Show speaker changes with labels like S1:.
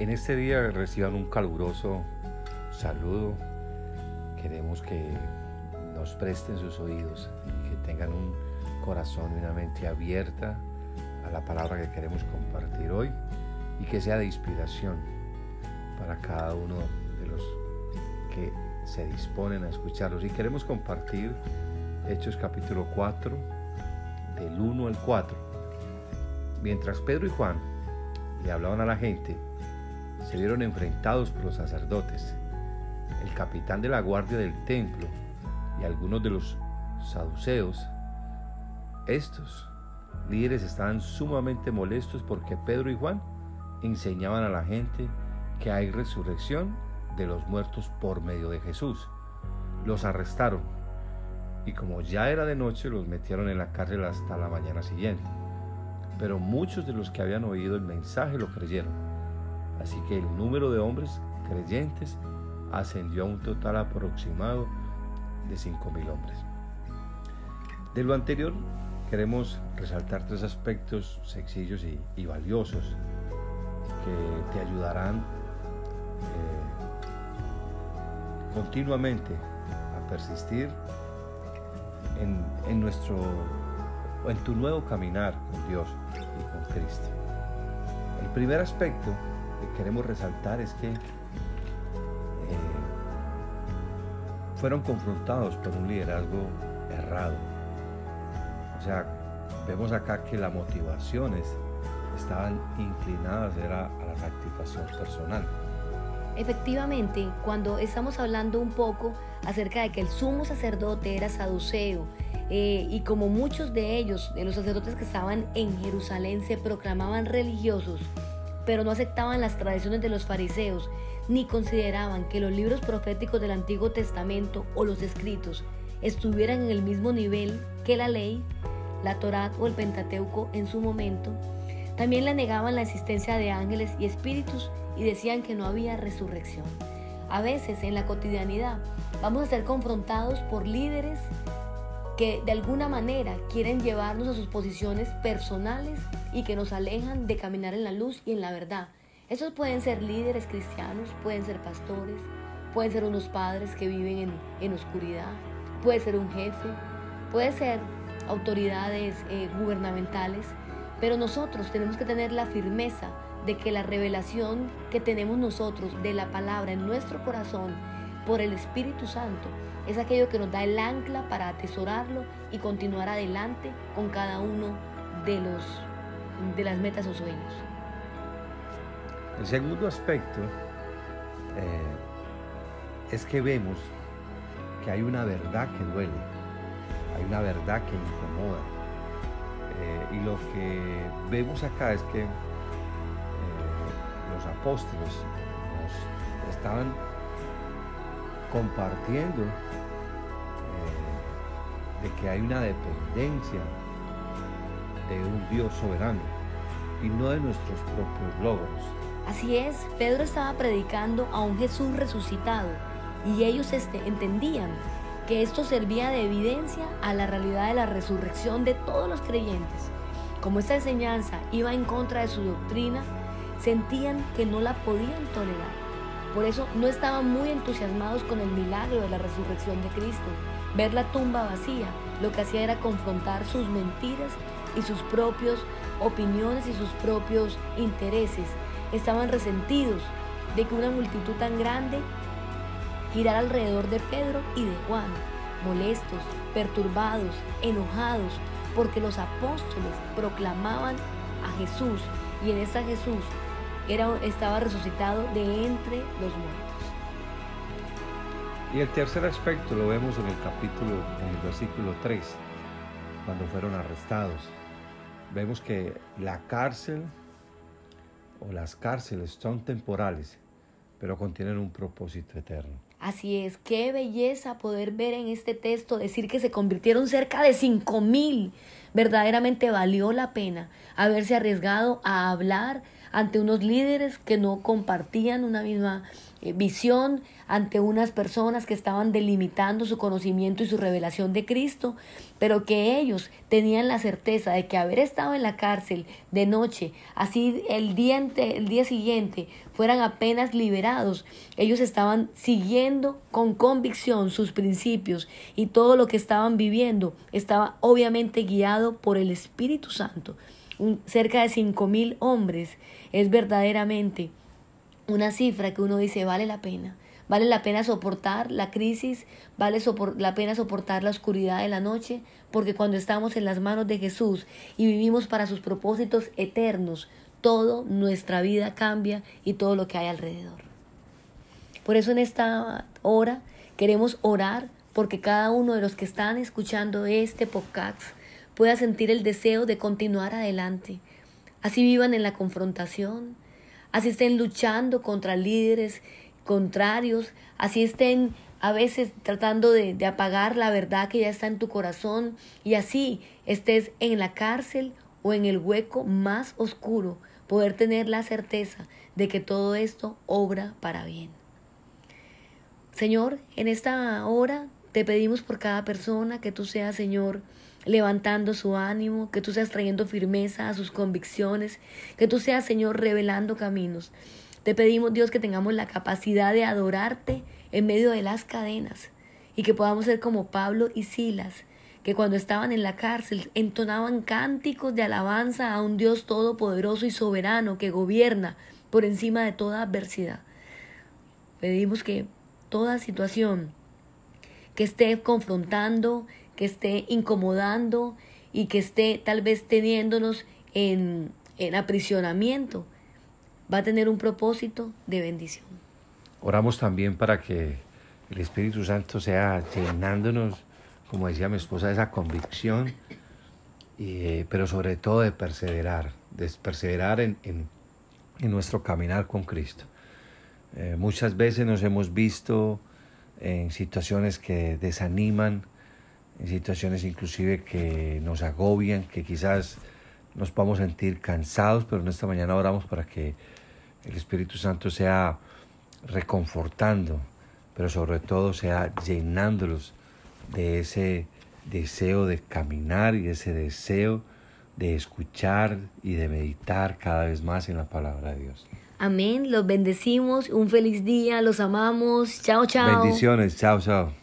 S1: En este día reciban un caluroso saludo. Queremos que nos presten sus oídos y que tengan un corazón y una mente abierta a la palabra que queremos compartir hoy y que sea de inspiración para cada uno de los que se disponen a escucharlos. Y queremos compartir Hechos capítulo 4, del 1 al 4. Mientras Pedro y Juan le hablaban a la gente, se vieron enfrentados por los sacerdotes, el capitán de la guardia del templo y algunos de los saduceos. Estos líderes estaban sumamente molestos porque Pedro y Juan enseñaban a la gente que hay resurrección de los muertos por medio de Jesús. Los arrestaron y como ya era de noche los metieron en la cárcel hasta la mañana siguiente. Pero muchos de los que habían oído el mensaje lo creyeron Así que el número de hombres creyentes ascendió a un total aproximado de 5.000 hombres. De lo anterior, queremos resaltar tres aspectos sencillos y, valiosos que te ayudarán eh, continuamente a persistir en, en, nuestro en tu nuevo caminar con Dios y con Cristo. El primer aspecto queremos resaltar es que eh, fueron confrontados por un liderazgo errado. O sea, vemos acá que las motivaciones estaban inclinadas era a la satisfacción personal.
S2: Efectivamente, cuando estamos hablando un poco acerca de que el sumo sacerdote era saduceo, eh, y como muchos de ellos, de los sacerdotes que estaban en Jerusalén, se proclamaban religiosos, pero no aceptaban las tradiciones de los fariseos, ni consideraban que los libros proféticos del Antiguo Testamento o los escritos estuvieran en el mismo nivel que la ley, la Torá o el Pentateuco en su momento. También le negaban la existencia de ángeles y espíritus y decían que no había resurrección. A veces en la cotidianidad vamos a ser confrontados por líderes que de alguna manera quieren llevarnos a sus posiciones personales y que nos alejan de caminar en la luz y en la verdad. Esos pueden ser líderes cristianos, pueden ser pastores, pueden ser unos padres que viven en, oscuridad, puede ser un jefe, puede ser autoridades eh, gubernamentales, pero nosotros tenemos que tener la firmeza de que la revelación que tenemos nosotros de la palabra en nuestro corazón por el Espíritu Santo es aquello que nos da el ancla para atesorarlo y continuar adelante con cada uno de, los, de las metas o sueños.
S1: El segundo aspecto eh, es que vemos que hay una verdad que duele, hay una verdad que incomoda. Eh, y lo que vemos acá es que eh, los apóstoles nos estaban compartiendo eh, de que hay una dependencia de un Dios soberano y no de nuestros propios logros.
S2: Así es, Pedro estaba predicando a un Jesús resucitado y ellos este, entendían que esto servía de evidencia a la realidad de la resurrección de todos los creyentes. Como esta enseñanza iba en contra de su doctrina, sentían que no la podían tolerar por eso no estaban muy entusiasmados con el milagro de la resurrección de Cristo. Ver la tumba vacía lo que hacía era confrontar sus mentiras y sus propias opiniones y sus propios intereses. Estaban resentidos de que una multitud tan grande girara alrededor de Pedro y de Juan, molestos, perturbados, enojados, porque los apóstoles proclamaban a Jesús y en esta Jesús estaba resucitado de entre los muertos.
S1: Y el tercer aspecto lo vemos en el capítulo, en el versículo 3, cuando fueron arrestados. Vemos que la cárcel o las cárceles son temporales, pero contienen un propósito eterno.
S2: Así es, qué belleza poder ver en este texto decir que se convirtieron cerca de cinco mil. Verdaderamente valió la pena haberse arriesgado a hablar ante unos líderes que no compartían una misma eh, visión, ante unas personas que estaban delimitando su conocimiento y su revelación de Cristo, pero que ellos tenían la certeza de que haber estado en la cárcel de noche, así el día, el día siguiente fueran apenas liberados, ellos estaban siguiendo con convicción sus principios y todo lo que estaban viviendo estaba obviamente guiado por el Espíritu Santo. Cerca de cinco mil hombres es verdaderamente una cifra que uno dice vale la pena. Vale la pena soportar la crisis, vale la pena soportar la oscuridad de la noche, porque cuando estamos en las manos de Jesús y vivimos para sus propósitos eternos, todo nuestra vida cambia y todo lo que hay alrededor. Por eso en esta hora queremos orar porque cada uno de los que están escuchando este podcast pueda sentir el deseo de continuar adelante. Así vivan en la confrontación, así estén luchando contra líderes contrarios, así estén a veces tratando de, apagar la verdad que ya está en tu corazón y así estés en la cárcel o en el hueco más oscuro, poder tener la certeza de que todo esto obra para bien. Señor, en esta hora te pedimos por cada persona que tú seas, Señor, levantando su ánimo, que tú seas trayendo firmeza a sus convicciones, que tú seas, Señor, revelando caminos. Te pedimos, Dios, que tengamos la capacidad de adorarte en medio de las cadenas y que podamos ser como Pablo y Silas, que cuando estaban en la cárcel entonaban cánticos de alabanza a un Dios todopoderoso y soberano que gobierna por encima de toda adversidad. Pedimos que toda situación que esté confrontando, que esté incomodando y que esté tal vez teniéndonos en, en aprisionamiento, va a tener un propósito de bendición.
S1: Oramos también para que el Espíritu Santo sea llenándonos, como decía mi esposa, esa convicción, y, pero sobre todo de perseverar, de perseverar en, en, nuestro caminar con Cristo. Eh, muchas veces nos hemos visto en situaciones que desaniman, en situaciones inclusive que nos agobian, que quizás nos podamos sentir cansados, pero en esta mañana oramos para que el Espíritu Santo sea reconfortando, pero sobre todo sea llenándolos de ese deseo de caminar y ese deseo de escuchar y de meditar cada vez más en la palabra de Dios.
S2: Amén, los bendecimos, un feliz día, los amamos, chao, chao.
S1: Bendiciones, chao, chao.